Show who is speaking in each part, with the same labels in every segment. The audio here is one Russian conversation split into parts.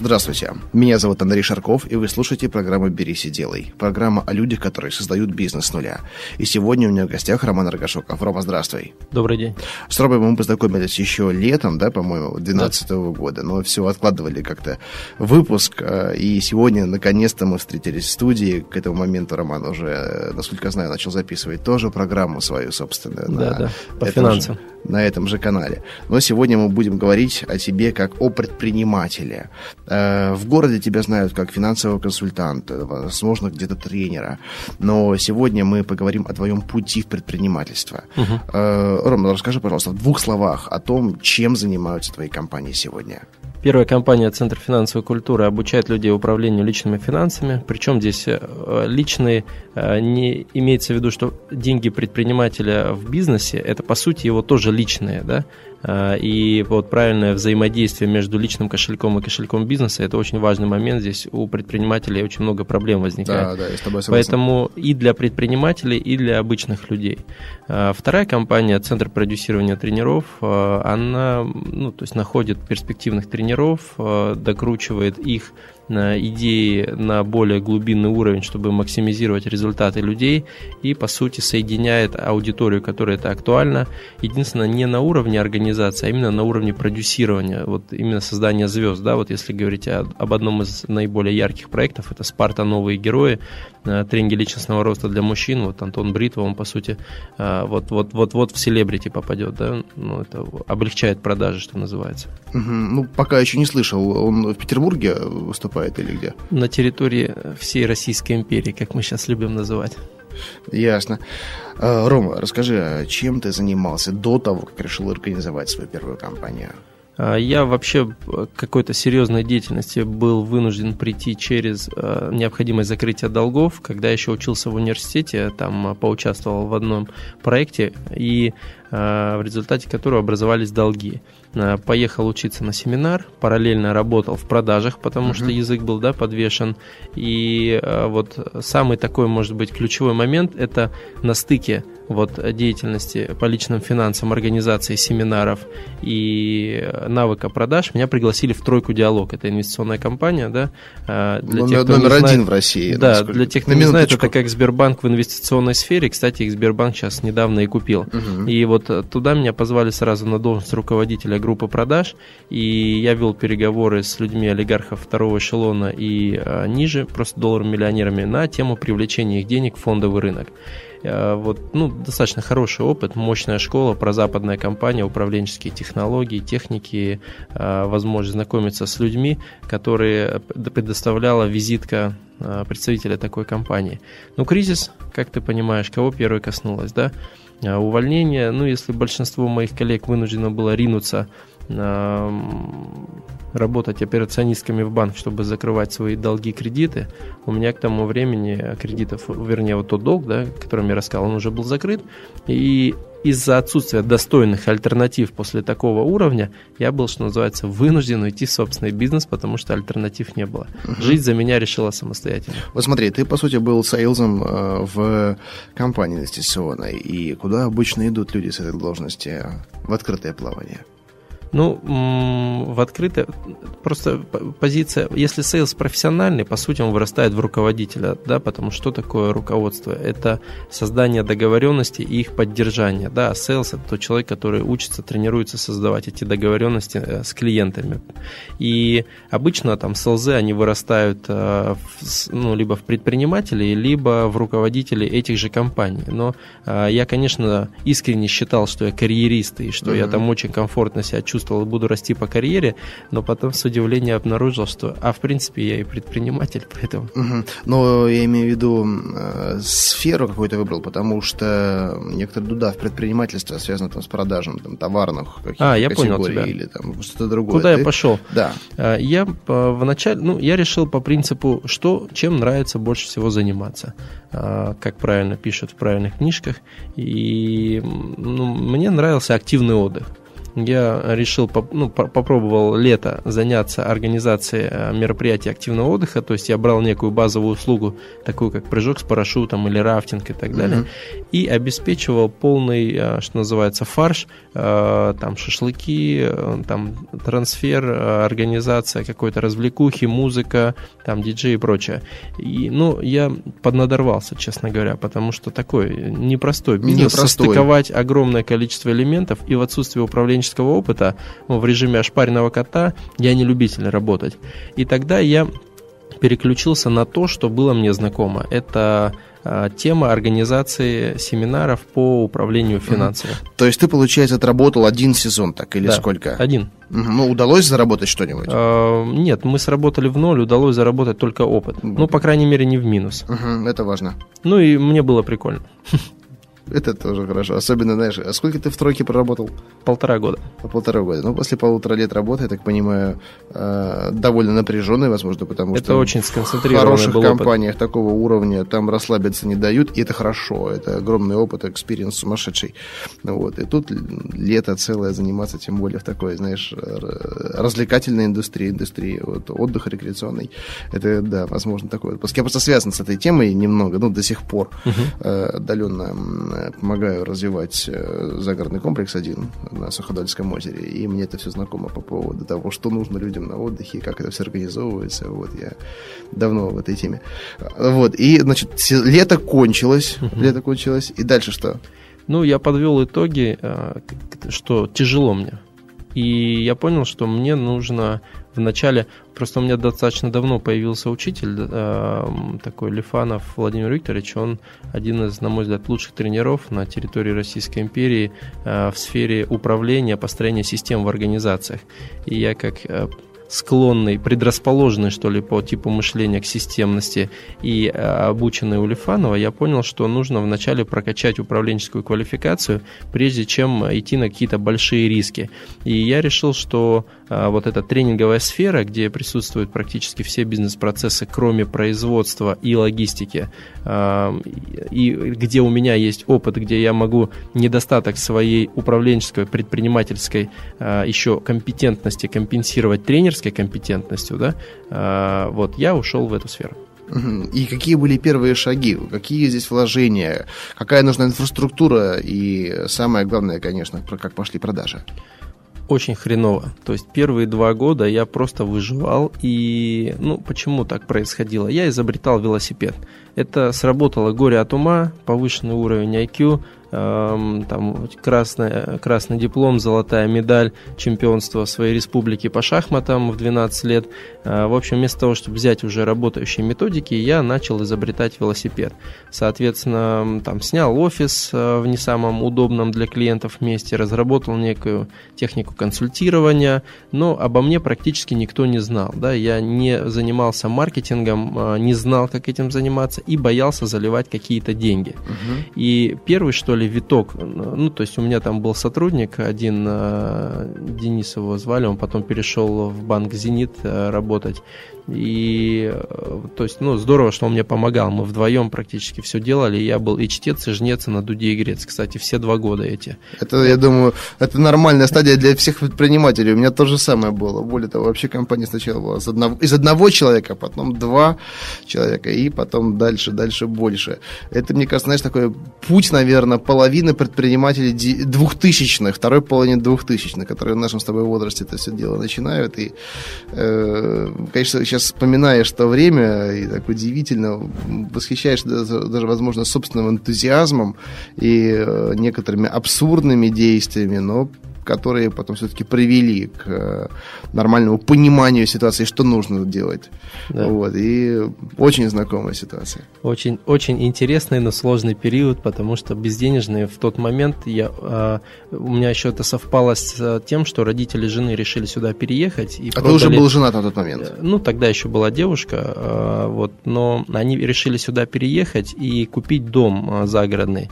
Speaker 1: Здравствуйте, меня зовут Андрей Шарков, и вы слушаете программу «Берись и делай». Программа о людях, которые создают бизнес с нуля. И сегодня у меня в гостях Роман Рогашоков. Рома, здравствуй.
Speaker 2: Добрый день.
Speaker 1: С Ромой мы познакомились еще летом, да, по-моему, 2012 -го да. года, но все откладывали как-то выпуск, а, и сегодня, наконец-то, мы встретились в студии. К этому моменту Роман уже, насколько знаю, начал записывать тоже программу свою собственную.
Speaker 2: Да, на да, по финансам.
Speaker 1: Же, на этом же канале. Но сегодня мы будем говорить о тебе как о предпринимателе. Э, в городе тебя знают как финансового консультанта, возможно, где-то тренера. Но сегодня мы поговорим о твоем пути в предпринимательство. Угу. Рома, расскажи, пожалуйста, в двух словах о том, чем занимаются твои компании сегодня.
Speaker 2: Первая компания Центр финансовой культуры обучает людей управлению личными финансами. Причем здесь э, личные не имеется в виду, что деньги предпринимателя в бизнесе это по сути его тоже личные, да. А, и вот правильное взаимодействие между личным кошельком и кошельком бизнеса – это очень важный момент. Здесь у предпринимателей очень много проблем возникает.
Speaker 1: Да, да, я с тобой
Speaker 2: согласен. Поэтому и для предпринимателей, и для обычных людей. А, вторая компания, Центр продюсирования тренеров, а, она ну, то есть находит перспективных тренеров, докручивает их идеи на более глубинный уровень, чтобы максимизировать результаты людей и, по сути, соединяет аудиторию, которая это актуально. Единственное, не на уровне организации, а именно на уровне продюсирования, вот именно создания звезд. Да? Вот если говорить о, об одном из наиболее ярких проектов, это «Спарта. Новые герои», э, тренинги личностного роста для мужчин. Вот Антон Бритва, он, по сути, э, вот-вот-вот в селебрити попадет. Да? Ну, это облегчает продажи, что называется.
Speaker 1: Угу. Ну, пока еще не слышал. Он в Петербурге выступает выступает или где?
Speaker 2: На территории всей Российской империи, как мы сейчас любим называть.
Speaker 1: Ясно. А, Рома, расскажи, а чем ты занимался до того, как решил организовать свою первую компанию?
Speaker 2: А, я вообще к какой-то серьезной деятельности был вынужден прийти через необходимость закрытия долгов. Когда еще учился в университете, там поучаствовал в одном проекте, и в результате которого образовались долги. Э, поехал учиться на семинар, параллельно работал в продажах, потому uh-huh. что язык был да, подвешен. И э, вот самый такой, может быть, ключевой момент – это на стыке вот, деятельности по личным финансам, организации семинаров и навыка продаж меня пригласили в «Тройку Диалог». Это инвестиционная компания, да.
Speaker 1: Э, для номер, тех, кто номер один знает, в России.
Speaker 2: Да, для тех, кто не знает, это как Сбербанк в инвестиционной сфере. Кстати, их Сбербанк сейчас недавно и купил. Угу. И вот туда меня позвали сразу на должность руководителя группы продаж, и я вел переговоры с людьми олигархов второго эшелона и а, ниже, просто долларом-миллионерами, на тему привлечения их денег в фондовый рынок. А, вот, ну, достаточно хороший опыт, мощная школа, прозападная компания, управленческие технологии, техники, а, возможность знакомиться с людьми, которые предоставляла визитка а, представителя такой компании. Ну, кризис, как ты понимаешь, кого первый коснулось, да? Увольнение, ну, если большинство моих коллег вынуждено было ринуться работать операционистками в банк, чтобы закрывать свои долги, кредиты. У меня к тому времени кредитов, вернее, вот тот долг, да, которым я рассказал, он уже был закрыт. И из-за отсутствия достойных альтернатив после такого уровня я был, что называется, вынужден уйти в собственный бизнес, потому что альтернатив не было. Угу. Жить за меня решила самостоятельно.
Speaker 1: Вот смотри, ты, по сути, был sales ом э, в компании инвестиционной. И куда обычно идут люди с этой должности в открытое плавание?
Speaker 2: Ну, в открытое, просто позиция, если sales профессиональный, по сути, он вырастает в руководителя, да, потому что такое руководство? Это создание договоренности и их поддержание, да, а sales это тот человек, который учится, тренируется создавать эти договоренности э, с клиентами. И обычно там селзы, они вырастают э, ну, либо в предпринимателей, либо в руководителей этих же компаний. Но э, я, конечно, искренне считал, что я карьерист и что mm-hmm. я там очень комфортно себя чувствую чувствовал, буду расти по карьере, но потом с удивлением обнаружил, что, а в принципе я и предприниматель, поэтому.
Speaker 1: Угу. Но я имею в виду э, сферу какую-то выбрал, потому что некоторые дуда в предпринимательстве связаны там с продажем там, товарных каких-то
Speaker 2: а, я понял тебя.
Speaker 1: или там что-то другое.
Speaker 2: Куда Ты... я пошел?
Speaker 1: Да.
Speaker 2: А, я вначале, ну, я решил по принципу, что, чем нравится больше всего заниматься, а, как правильно пишут в правильных книжках, и ну, мне нравился активный отдых я решил, ну, попробовал лето заняться организацией э, мероприятий активного отдыха, то есть я брал некую базовую услугу, такую как прыжок с парашютом или рафтинг и так далее, mm-hmm. и обеспечивал полный, э, что называется, фарш, э, там шашлыки, там трансфер, организация какой-то развлекухи, музыка, там диджей и прочее. И, ну, я поднадорвался, честно говоря, потому что такой непростой бизнес, непростой. состыковать огромное количество элементов и в отсутствии управленческого практического опыта ну, в режиме ошпаренного кота я не любитель работать. И тогда я переключился на то, что было мне знакомо. Это а, тема организации семинаров по управлению финансами.
Speaker 1: То есть ты, получается, отработал один сезон так или
Speaker 2: да,
Speaker 1: сколько?
Speaker 2: один.
Speaker 1: Ну, удалось заработать что-нибудь?
Speaker 2: А, нет, мы сработали в ноль, удалось заработать только опыт. Ну, по крайней мере, не в минус.
Speaker 1: это важно.
Speaker 2: Ну, и мне было прикольно.
Speaker 1: Это тоже хорошо. Особенно, знаешь, а сколько ты в тройке проработал?
Speaker 2: Полтора года.
Speaker 1: По полтора года. Ну, после полутора лет работы, я так понимаю, э, довольно напряженный, возможно, потому
Speaker 2: это
Speaker 1: что
Speaker 2: очень сконцентрированный
Speaker 1: в хороших компаниях
Speaker 2: опыт.
Speaker 1: такого уровня там расслабиться не дают, и это хорошо. Это огромный опыт, experience сумасшедший. Вот. И тут лето целое заниматься, тем более в такой, знаешь, развлекательной индустрии, индустрии вот, отдыха рекреационной. Это, да, возможно, отпуск. Я просто связан с этой темой немного, ну, до сих пор uh-huh. отдаленно помогаю развивать э, загородный комплекс один на Суходольском озере, и мне это все знакомо по поводу того, что нужно людям на отдыхе, как это все организовывается. Вот я давно в этой теме. Вот, и, значит, лето кончилось, uh-huh. лето кончилось, и дальше что?
Speaker 2: Ну, я подвел итоги, э, что тяжело мне. И я понял, что мне нужно в начале, просто у меня достаточно давно появился учитель, э, такой Лифанов Владимир Викторович, он один из, на мой взгляд, лучших тренеров на территории Российской империи э, в сфере управления, построения систем в организациях. И я как э, склонный, предрасположенный, что ли, по типу мышления к системности и обученный у Лифанова, я понял, что нужно вначале прокачать управленческую квалификацию, прежде чем идти на какие-то большие риски. И я решил, что вот эта тренинговая сфера, где присутствуют практически все бизнес-процессы, кроме производства и логистики, э, и где у меня есть опыт, где я могу недостаток своей управленческой, предпринимательской еще компетентности компенсировать тренерской компетентностью, да, вот я ушел в эту сферу.
Speaker 1: И какие были первые шаги? Какие здесь вложения? Какая нужна инфраструктура? И самое главное, конечно, как пошли продажи.
Speaker 2: Очень хреново. То есть первые два года я просто выживал. И, ну, почему так происходило? Я изобретал велосипед. Это сработало горе от ума, повышенный уровень IQ, там красный, красный диплом, золотая медаль чемпионства своей республики по шахматам в 12 лет. Э, в общем, вместо того, чтобы взять уже работающие методики, я начал изобретать велосипед. Соответственно, там снял офис э, в не самом удобном для клиентов месте, разработал некую технику консультирования, но обо мне практически никто не знал. Да? Я не занимался маркетингом, э, не знал, как этим заниматься и боялся заливать какие-то деньги. Угу. И первый, что ли, виток. Ну, то есть у меня там был сотрудник, один э, Денис его звали, он потом перешел в банк «Зенит» э, работать. И, э, то есть, ну, здорово, что он мне помогал. Мы вдвоем практически все делали. Я был и чтец, и жнец, и на дуде, грец. Кстати, все два года эти.
Speaker 1: Это, я думаю, это нормальная стадия для всех предпринимателей. У меня то же самое было. Более того, вообще компания сначала была из одного, из одного человека, потом два человека, и потом дальше, дальше больше. Это, мне кажется, знаешь, такой путь, наверное, половины предпринимателей двухтысячных, второй половины двухтысячных, которые в нашем с тобой возрасте это все дело начинают. И, э, конечно, сейчас вспоминаешь то время и так удивительно восхищаешься даже, даже возможно, собственным энтузиазмом и э, некоторыми абсурдными действиями, но которые потом все-таки привели к э, нормальному пониманию ситуации, что нужно делать. Да. Вот, и очень знакомая ситуация.
Speaker 2: Очень, очень интересный, но сложный период, потому что безденежные в тот момент я, а, у меня еще это совпало с тем, что родители жены решили сюда переехать.
Speaker 1: И а продали, ты уже был женат на тот момент? Э,
Speaker 2: ну, тогда еще была девушка, а, вот, но они решили сюда переехать и купить дом а, загородный.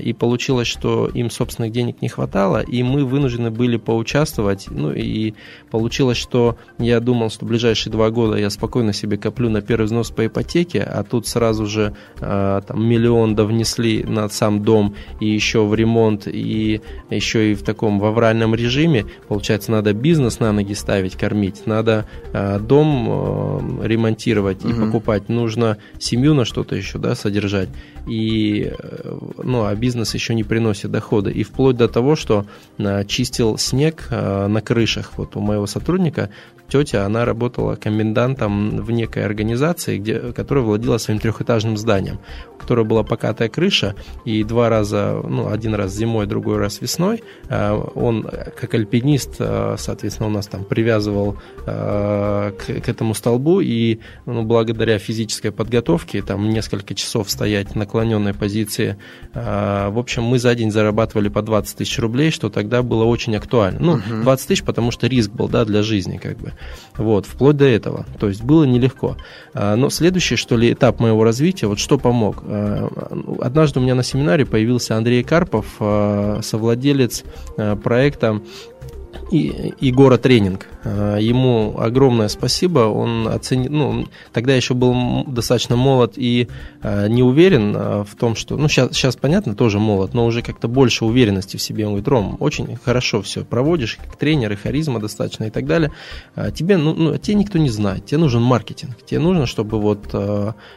Speaker 2: И получилось, что им собственных денег не хватало, и мы вынуждены были поучаствовать. Ну и получилось, что я думал, что в ближайшие два года я спокойно себе коплю на первый взнос по ипотеке, а тут сразу же там, миллион довнесли на сам дом и еще в ремонт, и еще и в таком в авральном режиме. Получается, надо бизнес на ноги ставить, кормить, надо э, дом э, ремонтировать и угу. покупать, нужно семью на что-то еще да, содержать. И, э, ну, а бизнес еще не приносит дохода. И вплоть до того, что э, чистил снег э, на крышах. Вот у моего сотрудника тетя, она работала комендантом в некой организации, где, которая владела своим трехэтажным зданием, у которой была покатая крыша, и два раза, ну, один раз зимой, другой раз весной, э, он, как альпинист, э, соответственно, у нас там привязывал э, к, к этому столбу, и ну, благодаря физической подготовке, там несколько часов стоять в наклоненной позиции, в общем, мы за день зарабатывали по 20 тысяч рублей, что тогда было очень актуально. Ну, 20 тысяч, потому что риск был, да, для жизни, как бы. Вот, вплоть до этого. То есть было нелегко. А, но следующий, что ли, этап моего развития, вот что помог. А, однажды у меня на семинаре появился Андрей Карпов, а, совладелец проекта и, город тренинг. А, ему огромное спасибо. Он оценил, ну, тогда еще был достаточно молод и а, не уверен а, в том, что, ну, сейчас, сейчас понятно, тоже молод, но уже как-то больше уверенности в себе. Он говорит, Ром, очень хорошо все проводишь, как тренер, и харизма достаточно и так далее. Тебе, ну, ну, тебе никто не знает, тебе нужен маркетинг, тебе нужно, чтобы вот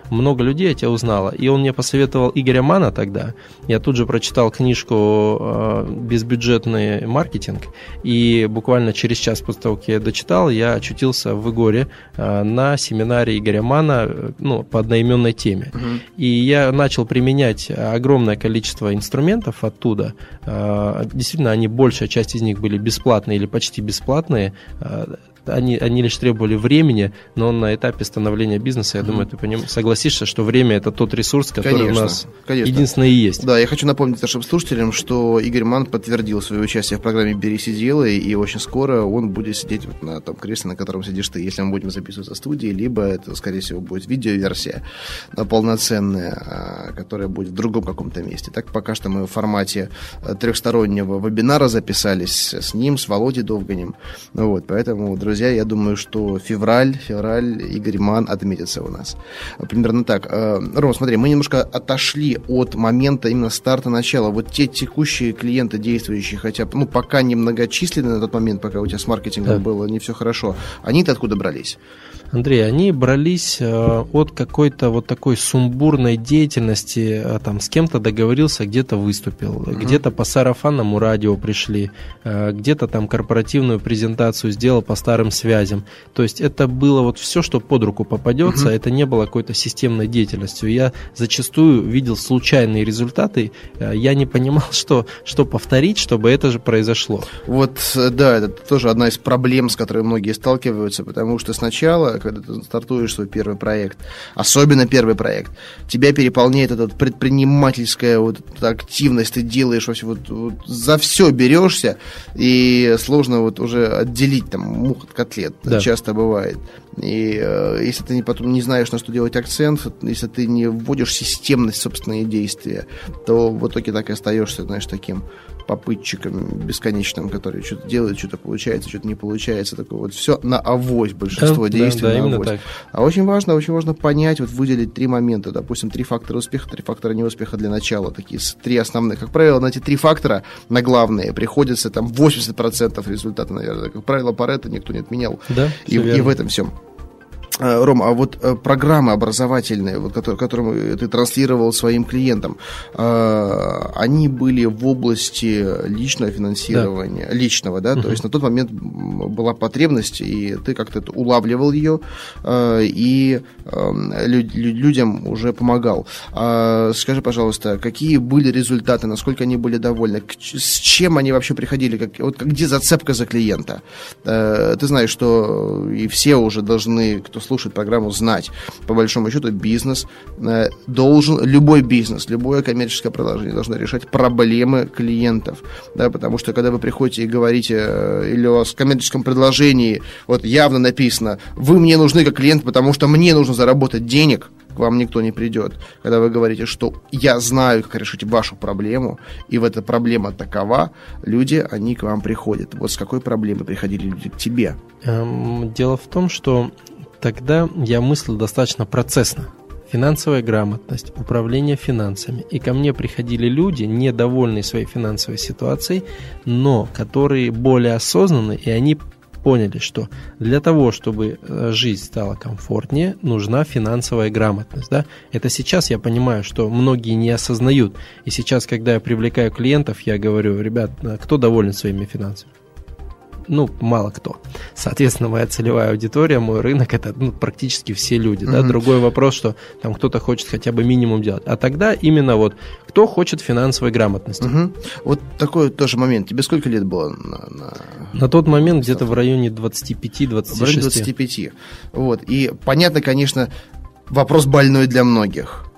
Speaker 2: много людей о тебе узнало. И он мне посоветовал Игоря Мана тогда. Я тут же прочитал книжку «Безбюджетный маркетинг», и буквально через час после того, как я дочитал, я очутился в Игоре э, на семинаре Игоря Мана э, ну, по одноименной теме. Угу. И я начал применять огромное количество инструментов оттуда. Э, действительно, они, большая часть из них были бесплатные или почти бесплатные они, они лишь требовали времени, но на этапе становления бизнеса, я mm-hmm. думаю, ты по ним согласишься, что время это тот ресурс, который конечно, у нас конечно. единственное и есть.
Speaker 1: Да, я хочу напомнить нашим слушателям, что Игорь Ман подтвердил свое участие в программе «Бери, сиди, делай», и очень скоро он будет сидеть вот на том кресле, на котором сидишь ты, если мы будем записывать в студии, либо это, скорее всего, будет видеоверсия полноценная, а, которая будет в другом каком-то месте. Так пока что мы в формате э, трехстороннего вебинара записались с ним, с Володей Довганем. Вот, поэтому, друзья, друзья, я думаю, что февраль, февраль Игорь Ман отметится у нас. Примерно так. Э, Ром, смотри, мы немножко отошли от момента именно старта начала. Вот те текущие клиенты, действующие, хотя ну, пока немногочисленные на тот момент, пока у тебя с маркетингом да. было не все хорошо, они-то откуда брались?
Speaker 2: Андрей, они брались э, от какой-то вот такой сумбурной деятельности, э, там с кем-то договорился, где-то выступил, uh-huh. где-то по сарафанному радио пришли, э, где-то там корпоративную презентацию сделал по старым связям. То есть это было вот все, что под руку попадется, uh-huh. это не было какой-то системной деятельностью. Я зачастую видел случайные результаты, я не понимал, что, что повторить, чтобы это же произошло.
Speaker 1: Вот, да, это тоже одна из проблем, с которой многие сталкиваются, потому что сначала когда ты стартуешь свой первый проект, особенно первый проект, тебя переполняет эта предпринимательская вот активность, ты делаешь вообще вот, вот за все берешься, и сложно вот уже отделить там мух от котлет, да. часто бывает. И э, если ты не, потом не знаешь, на что делать акцент, если ты не вводишь системность в собственные действия, то в итоге так и остаешься, знаешь, таким попытчиком бесконечным, который что-то делает, что-то получается, что-то не получается. Такое вот все на авось, большинство да, действий да, да, на авось. Так. А очень важно, очень важно понять, вот выделить три момента, допустим, три фактора успеха, три фактора неуспеха для начала, такие три основных. Как правило, на эти три фактора, на главные, приходится там 80% результата, наверное. Как правило, Паретта никто не отменял. Да, и, и в этом всем. Э, Ром, а вот э, программы образовательные, вот, которые, которые ты транслировал своим клиентам, э, они были в области личного финансирования, да. личного, да, угу. то есть на тот момент была потребность, и ты как-то улавливал ее и эм, людям уже помогал. А скажи, пожалуйста, какие были результаты, насколько они были довольны, с чем они вообще приходили, как, вот где зацепка за клиента? Ты знаешь, что и все уже должны, кто слушает программу, знать. По большому счету, бизнес э, должен, любой бизнес, любое коммерческое приложение должно решать проблемы клиентов. Да, потому что, когда вы приходите и говорите э, или в коммерческом предложении вот явно написано, вы мне нужны как клиент, потому что мне нужно заработать денег, к вам никто не придет. Когда вы говорите, что я знаю, как решить вашу проблему, и в эта проблема такова, люди, они к вам приходят. Вот с какой проблемой приходили люди к тебе?
Speaker 2: Эм, дело в том, что Тогда я мыслил достаточно процессно. Финансовая грамотность, управление финансами. И ко мне приходили люди, недовольные своей финансовой ситуацией, но которые более осознанны, и они поняли, что для того, чтобы э, жизнь стала комфортнее, нужна финансовая грамотность. Да? Это сейчас я понимаю, что многие не осознают. И сейчас, когда я привлекаю клиентов, я говорю, ребят, а кто доволен своими финансами? Ну, мало кто. Соответственно, моя целевая аудитория, мой рынок, это ну, практически все люди. Да? Другой вопрос, что там кто-то хочет хотя бы минимум делать. А тогда именно вот кто хочет финансовой грамотности.
Speaker 1: Mm-hmm. Вот такой тоже момент. Тебе сколько лет было? На, на...
Speaker 2: на тот момент где-то в районе 25-26. В районе
Speaker 1: 25. Вот. И понятно, конечно, вопрос больной для многих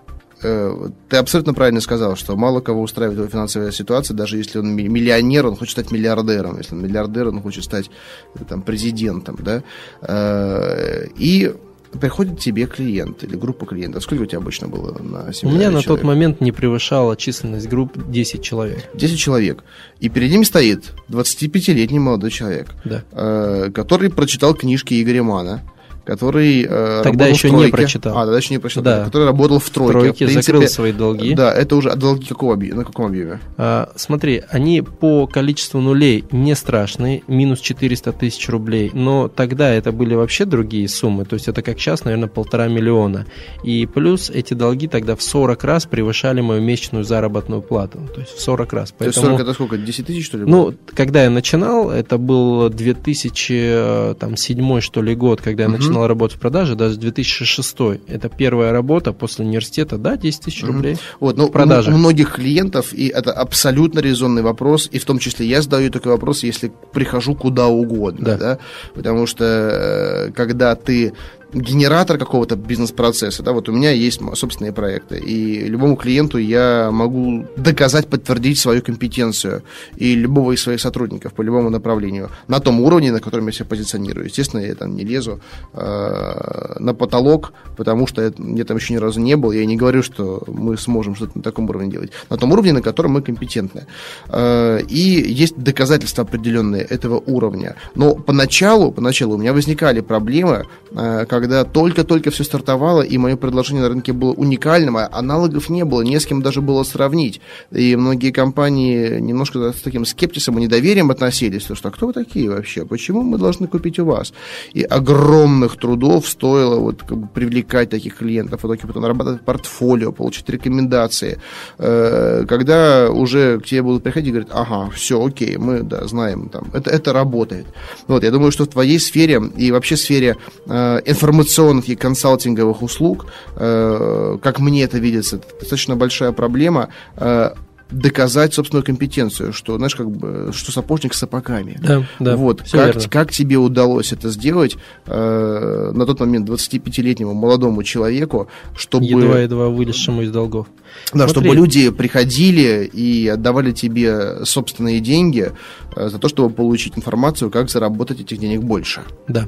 Speaker 1: ты абсолютно правильно сказал, что мало кого устраивает его финансовая ситуация, даже если он миллионер, он хочет стать миллиардером, если он миллиардер, он хочет стать э, там, президентом, да, э, и приходит тебе клиент или группа клиентов. Сколько у тебя обычно было на
Speaker 2: семинаре? У меня на человек? тот момент не превышала численность групп 10 человек.
Speaker 1: 10 человек. И перед ними стоит 25-летний молодой человек, да. который прочитал книжки Игоря Мана, который
Speaker 2: э, тогда еще не прочитал.
Speaker 1: А, тогда еще не прочитал. Да. Который работал в тройке. В
Speaker 2: тройке, в принципе, закрыл свои долги.
Speaker 1: Да, это уже долги какого объема? На каком объеме?
Speaker 2: А, смотри, они по количеству нулей не страшные, минус 400 тысяч рублей, но тогда это были вообще другие суммы, то есть это как сейчас, наверное, полтора миллиона. И плюс эти долги тогда в 40 раз превышали мою месячную заработную плату, то есть в 40 раз.
Speaker 1: Поэтому, то есть 40 это сколько, 10 тысяч, что ли?
Speaker 2: Ну, когда я начинал, это был 2007 что ли год, когда я угу. начинал начинал работать в продаже, даже 2006. Это первая работа после университета, да, 10 тысяч рублей.
Speaker 1: Вот, ну, продажи. У, у многих клиентов, и это абсолютно резонный вопрос, и в том числе я задаю такой вопрос, если прихожу куда угодно, да, да? потому что э, когда ты генератор какого-то бизнес-процесса. Да, вот у меня есть собственные проекты, и любому клиенту я могу доказать, подтвердить свою компетенцию и любого из своих сотрудников по любому направлению на том уровне, на котором я себя позиционирую. Естественно, я там не лезу э, на потолок, потому что я, там еще ни разу не был. Я не говорю, что мы сможем что-то на таком уровне делать. На том уровне, на котором мы компетентны. Э, и есть доказательства определенные этого уровня. Но поначалу, поначалу у меня возникали проблемы, э, когда когда только-только все стартовало, и мое предложение на рынке было уникальным, а аналогов не было, не с кем даже было сравнить. И многие компании немножко с таким скептисом и недоверием относились, что а кто вы такие вообще, почему мы должны купить у вас? И огромных трудов стоило вот как бы привлекать таких клиентов, в итоге потом нарабатывать портфолио, получить рекомендации. Э, когда уже к тебе будут приходить и говорят, ага, все, окей, мы да, знаем, там, это, это работает. Вот, я думаю, что в твоей сфере и вообще сфере э, информационной информационных и консалтинговых услуг, э, как мне это видится, достаточно большая проблема. Э, доказать собственную компетенцию, что, знаешь, как бы, что сапожник с сапогами.
Speaker 2: Да, да.
Speaker 1: Вот. Как, как тебе удалось это сделать э, на тот момент 25-летнему молодому человеку, чтобы...
Speaker 2: Едва-едва вылезшему из долгов.
Speaker 1: Да, Смотри. чтобы люди приходили и отдавали тебе собственные деньги э, за то, чтобы получить информацию, как заработать этих денег больше.
Speaker 2: Да.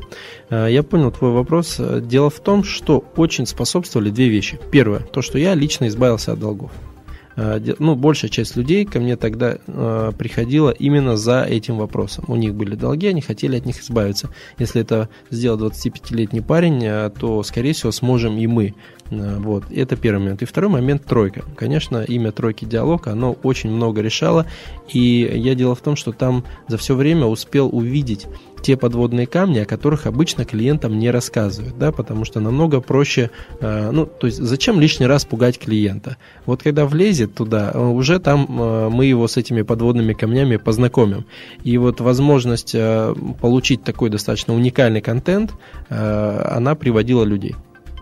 Speaker 2: Э, я понял твой вопрос. Дело в том, что очень способствовали две вещи. Первое, то, что я лично избавился от долгов. Э, ну, большая часть людей ко мне тогда э, приходила именно за этим вопросом. У них были долги, они хотели от них избавиться. Если это сделал 25-летний парень, э, то, скорее всего, сможем и мы. Вот, это первый момент. И второй момент – тройка. Конечно, имя тройки диалог, оно очень много решало. И я дело в том, что там за все время успел увидеть те подводные камни, о которых обычно клиентам не рассказывают, да, потому что намного проще, э, ну, то есть зачем лишний раз пугать клиента? Вот когда влезет туда, уже там э, мы его с этими подводными камнями познакомим. И вот возможность э, получить такой достаточно уникальный контент, она приводила людей.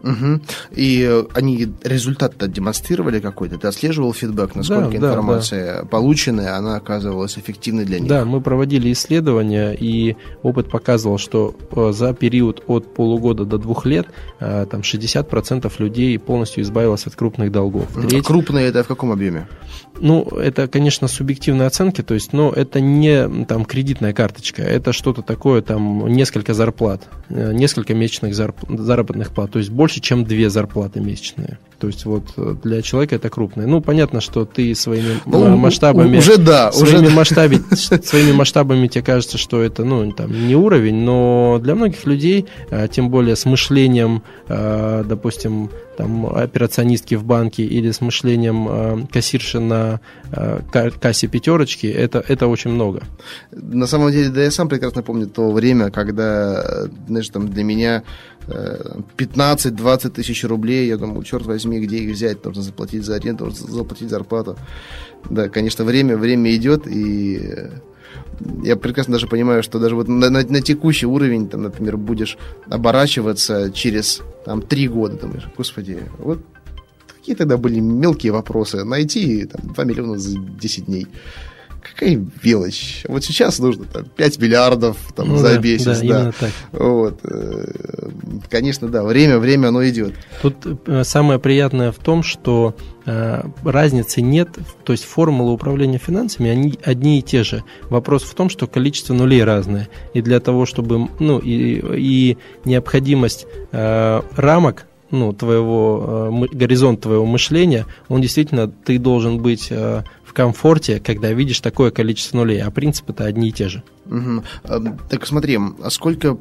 Speaker 1: Угу. И они результат-то демонстрировали какой-то? Ты отслеживал фидбэк, насколько да, информация да, да. полученная, она оказывалась эффективной для них?
Speaker 2: Да, мы проводили исследования, и опыт показывал, что э, за период от полугода до двух лет э, там 60% людей полностью избавилось от крупных долгов.
Speaker 1: Треть... Крупные это в каком объеме?
Speaker 2: Ну, это, конечно, субъективные оценки, то есть, но это не там кредитная карточка, это что-то такое, там, несколько зарплат, э, несколько месячных зарп... заработных плат, то есть больше больше, чем две зарплаты месячные. То есть вот э, для человека это крупное. Ну, понятно, что ты своими ну, масштабами...
Speaker 1: Уже да,
Speaker 2: своими,
Speaker 1: уже
Speaker 2: масштаби, своими масштабами тебе кажется, что это, ну, там, не уровень, но для многих людей, э, тем более с мышлением, э, допустим, там, операционистки в банке или с мышлением кассирши на кассе пятерочки, это, это очень много.
Speaker 1: На самом деле, да я сам прекрасно помню то время, когда, знаешь, там для меня 15-20 тысяч рублей, я думал, черт возьми, где их взять, нужно заплатить за аренду, нужно заплатить зарплату. Да, конечно, время, время идет, и я прекрасно даже понимаю, что даже вот на, на, на текущий уровень, там, например, будешь оборачиваться через там, три года, думаешь, господи, вот какие тогда были мелкие вопросы, найти там, 2 миллиона за 10 дней какая мелочь. Вот сейчас нужно там, 5 миллиардов там, ну, за да, месяц. Да, да. так. Вот. Э, конечно, да, время, время оно идет.
Speaker 2: Тут э, самое приятное в том, что э, разницы нет, то есть формулы управления финансами, они одни и те же. Вопрос в том, что количество нулей разное. И для того, чтобы, ну, и, и необходимость э, рамок ну, твоего, э, горизонт твоего мышления, он действительно, ты должен быть э, в комфорте, когда видишь такое количество нулей, а принципы-то одни и те же.
Speaker 1: Угу. Так смотри, а сколько,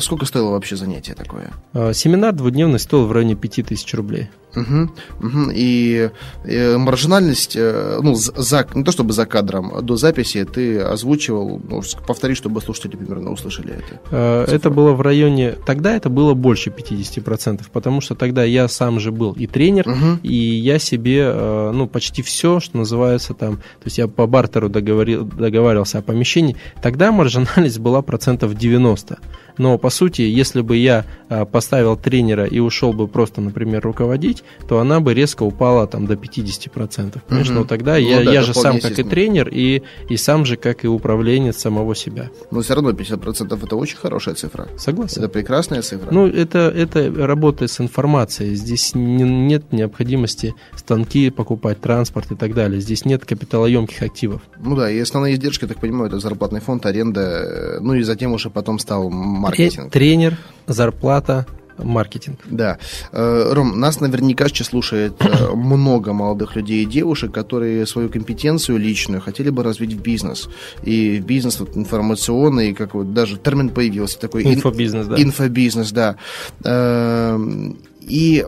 Speaker 1: сколько стоило вообще занятие такое?
Speaker 2: Э, семинар двудневный стоил в районе 5000 рублей.
Speaker 1: Угу, угу. И, и маржинальность, э, ну, за, не то чтобы за кадром, а до записи ты озвучивал, ну, повтори, чтобы слушатели примерно услышали это.
Speaker 2: Э, это было в районе, тогда это было больше 50%, потому что тогда я сам же был и тренер, угу. и я себе, э, ну, почти все, что называется там, то есть я по бартеру договорил, договаривался о помещении, тогда маржинальность была процентов 90. Но, по сути, если бы я а, поставил тренера и ушел бы просто, например, руководить, то она бы резко упала там до 50%. Понимаешь? Угу. Но тогда ну, я, да, я же сам как и тренер, и, и сам же как и управленец самого себя.
Speaker 1: Но все равно 50% это очень хорошая цифра.
Speaker 2: Согласен.
Speaker 1: Это прекрасная цифра.
Speaker 2: Ну, это, это работает с информацией. Здесь не, нет необходимости станки покупать, транспорт и так далее. Здесь нет капиталоемких активов.
Speaker 1: Ну да, и основные издержки, так понимаю, это зарплатный фонд, аренда, э, ну и затем уже потом стал маркетинг.
Speaker 2: Тренер, зарплата, маркетинг.
Speaker 1: Да. Э, Ром, нас наверняка сейчас слушает э, много молодых людей и девушек, которые свою компетенцию личную хотели бы развить в бизнес. И в бизнес вот, информационный, как вот даже термин появился такой.
Speaker 2: Инфобизнес,
Speaker 1: ин, да. Инфобизнес, да. Эм, и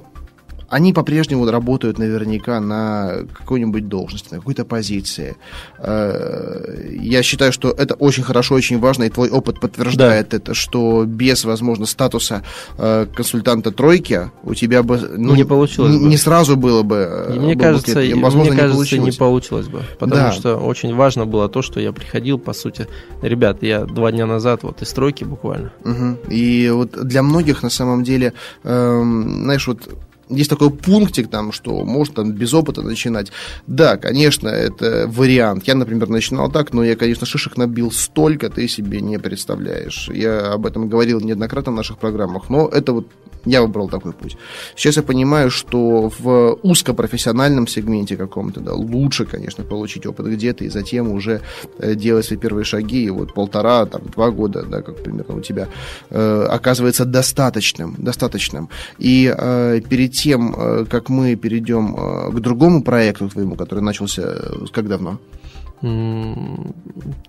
Speaker 1: они по-прежнему работают наверняка на какой-нибудь должности, на какой-то позиции. Э, я считаю, что это очень хорошо, очень важно, и твой опыт подтверждает да. это, что без, возможно, статуса э, консультанта тройки у тебя бы
Speaker 2: ну, не получилось
Speaker 1: не, бы. не сразу было бы.
Speaker 2: И мне бы, кажется, возможно, мне кажется, не, не получилось бы, потому да. что очень важно было то, что я приходил, по сути, ребят, я два дня назад вот из тройки буквально.
Speaker 1: Угу. И вот для многих на самом деле, эм, знаешь, вот есть такой пунктик там, что может там без опыта начинать. Да, конечно, это вариант. Я, например, начинал так, но я, конечно, шишек набил столько, ты себе не представляешь. Я об этом говорил неоднократно в наших программах, но это вот я выбрал такой путь. Сейчас я понимаю, что в узкопрофессиональном сегменте каком-то, да, лучше, конечно, получить опыт где-то и затем уже э, делать свои первые шаги. И вот полтора, там, два года, да, как примерно у тебя, э, оказывается достаточным, достаточным. И э, перед тем, э, как мы перейдем э, к другому проекту твоему, который начался э, как давно?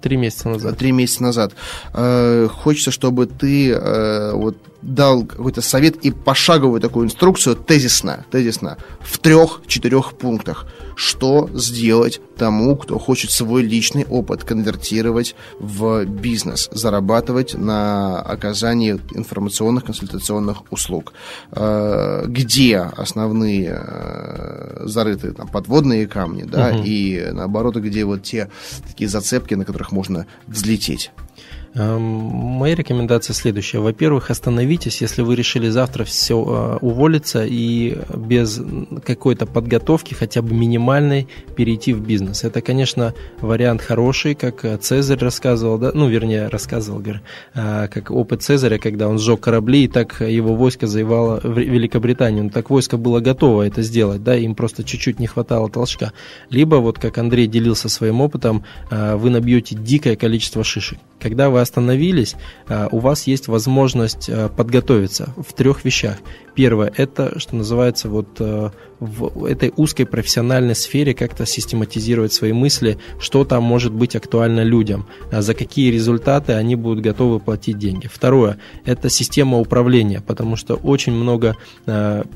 Speaker 2: Три месяца назад.
Speaker 1: Три месяца назад. Хочется, чтобы ты вот дал какой-то совет и пошаговую такую инструкцию тезисно, тезисно в трех-четырех пунктах. Что сделать тому, кто хочет свой личный опыт конвертировать в бизнес, зарабатывать на оказании информационных консультационных услуг. Э, где основные зарытые там, подводные камни, да, угу. и наоборот, где вот те такие зацепки, на которых можно взлететь.
Speaker 2: Эм, моя рекомендация следующая. Во-первых, остановитесь, если вы решили завтра все э, уволиться и без какой-то подготовки, хотя бы минимальной, перейти в бизнес. Это, конечно, вариант хороший, как Цезарь рассказывал, да, ну, вернее, рассказывал, э, как опыт Цезаря, когда он сжег корабли, и так его войско завоевало в Великобританию. Но так войско было готово это сделать, да, им просто чуть-чуть не хватало толчка. Либо, вот как Андрей делился своим опытом, э, вы набьете дикое количество шишек. Когда вы остановились, а, у вас есть возможность а, подготовиться в трех вещах. Первое – это, что называется, вот а, в этой узкой профессиональной сфере как-то систематизировать свои мысли, что там может быть актуально людям, за какие результаты они будут готовы платить деньги. Второе – это система управления, потому что очень много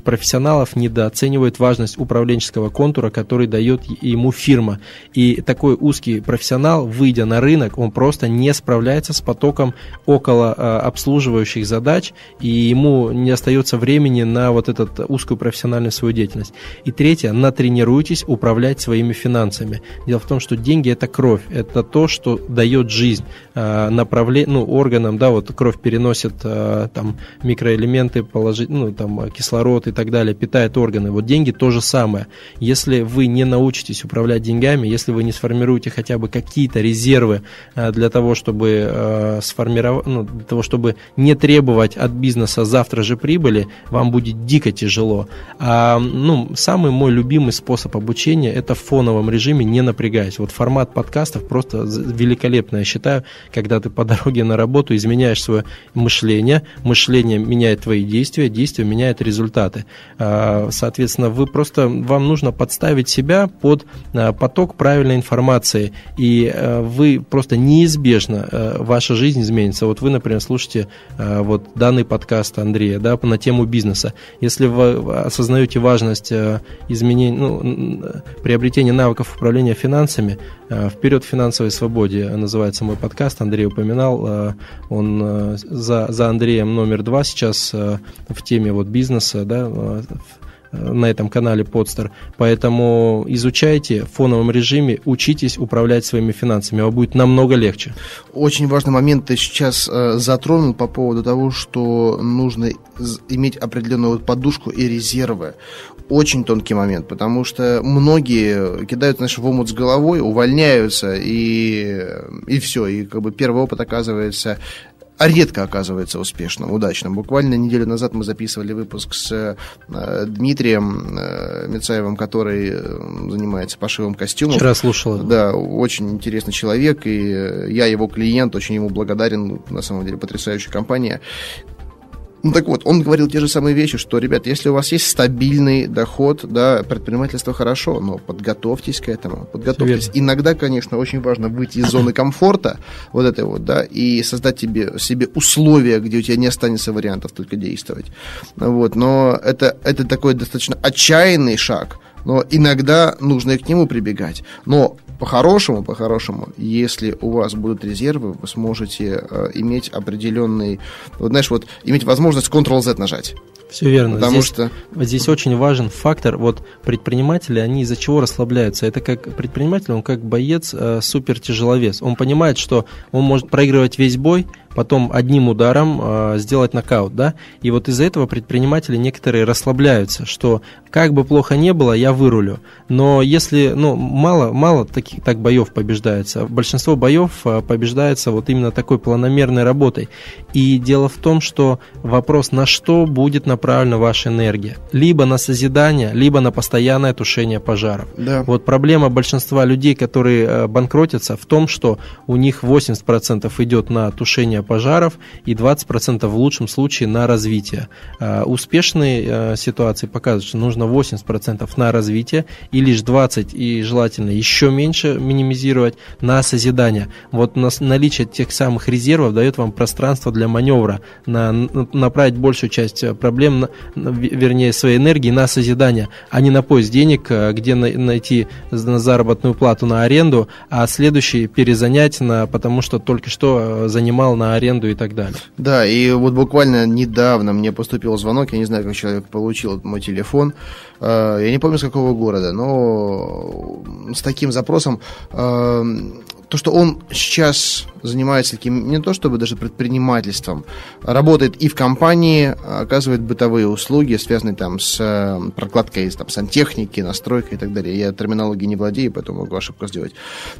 Speaker 2: профессионалов недооценивают важность управленческого контура, который дает ему фирма. И такой узкий профессионал, выйдя на рынок, он просто не справляется с потоком около а, обслуживающих задач, и ему не остается времени на вот эту узкую профессиональную свою деятельность. И третье, натренируйтесь управлять своими финансами. Дело в том, что деньги это кровь, это то, что дает жизнь а, направле... ну, органам, да, вот кровь переносит а, там микроэлементы, положить, ну, там кислород и так далее, питает органы. Вот деньги то же самое. Если вы не научитесь управлять деньгами, если вы не сформируете хотя бы какие-то резервы для того, чтобы сформировать, ну, для того, чтобы не требовать от бизнеса завтра же прибыли, вам будет дико тяжело. А, ну, самый мой любимый способ обучения это в фоновом режиме, не напрягаясь. Вот формат подкастов просто великолепно, я считаю, когда ты по дороге на работу изменяешь свое мышление, мышление меняет твои действия, действия меняют результаты. А, соответственно, вы просто, вам нужно подставить себя под а, поток правильной информации, и а, вы просто неизбежно ваша жизнь изменится. Вот вы, например, слушаете вот данный подкаст Андрея да, на тему бизнеса. Если вы осознаете важность э, изменения, ну, приобретения навыков управления финансами, «Вперед в финансовой свободе» называется мой подкаст, Андрей упоминал. Он за, за Андреем номер два сейчас в теме вот бизнеса, да, на этом канале Podster. Поэтому изучайте в фоновом режиме, учитесь управлять своими финансами, вам будет намного легче.
Speaker 1: Очень важный момент ты сейчас э, затронул по поводу того, что нужно иметь определенную вот подушку и резервы. Очень тонкий момент, потому что многие кидают, знаешь, в омут с головой, увольняются, и, и все, и как бы первый опыт оказывается редко оказывается успешным, удачным. Буквально неделю назад мы записывали выпуск с э, Дмитрием э, Мицаевым, который э, занимается пошивом костюмов.
Speaker 2: Вчера слушал.
Speaker 1: Да, очень интересный человек, и я его клиент, очень ему благодарен, на самом деле потрясающая компания. Ну так вот, он говорил те же самые вещи, что, ребят, если у вас есть стабильный доход, да, предпринимательство хорошо, но подготовьтесь к этому, подготовьтесь. Верно. Иногда, конечно, очень важно выйти из зоны комфорта, вот этой вот, да, и создать тебе, себе условия, где у тебя не останется вариантов только действовать. Вот, но это, это такой достаточно отчаянный шаг, но иногда нужно и к нему прибегать. Но по-хорошему, по-хорошему, если у вас будут резервы, вы сможете э, иметь определенный, вот, знаешь, вот иметь возможность Ctrl-Z нажать.
Speaker 2: Все верно. Потому здесь, что... Здесь очень важен фактор. Вот предприниматели, они из-за чего расслабляются? Это как предприниматель, он как боец, э, супер тяжеловес. Он понимает, что он может проигрывать весь бой, потом одним ударом э, сделать нокаут, да, и вот из-за этого предприниматели некоторые расслабляются, что как бы плохо не было, я вырулю, но если, ну, мало, мало таких так боев побеждается, большинство боев э, побеждается вот именно такой планомерной работой, и дело в том, что вопрос, на что будет направлен направлена ваша энергия? Либо на созидание, либо на постоянное тушение пожаров. Да. Вот проблема большинства людей, которые э, банкротятся, в том, что у них 80% идет на тушение пожаров и 20% в лучшем случае на развитие. Э, успешные э, ситуации показывают, что нужно 80% на развитие и лишь 20% и желательно еще меньше минимизировать на созидание. Вот наличие тех самых резервов дает вам пространство для маневра, на, направить большую часть проблем, вернее, своей энергии на созидание, а не на поиск денег, где найти заработную плату на аренду, а следующий перезанять, на, потому что только что занимал на аренду и так далее.
Speaker 1: Да, и вот буквально недавно мне поступил звонок, я не знаю, как человек получил мой телефон, э, я не помню, с какого города, но с таким запросом э, то, что он сейчас занимается таким, не то чтобы даже предпринимательством, работает и в компании, оказывает бытовые услуги, связанные там с э, прокладкой там, сантехники, настройкой и так далее. Я терминологией не владею, поэтому могу ошибку сделать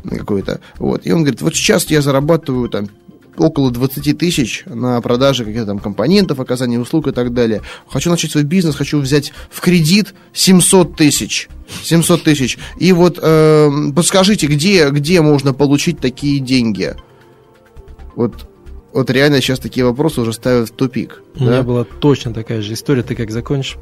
Speaker 1: какую-то. Вот. И он говорит, вот сейчас я зарабатываю там около 20 тысяч на продаже каких-то там компонентов, оказание услуг и так далее. Хочу начать свой бизнес, хочу взять в кредит 700 тысяч. 700 тысяч. И вот э, подскажите, где, где можно получить такие деньги? Вот вот реально сейчас такие вопросы уже ставят в тупик.
Speaker 2: У да? меня была точно такая же история. Ты как закончишь,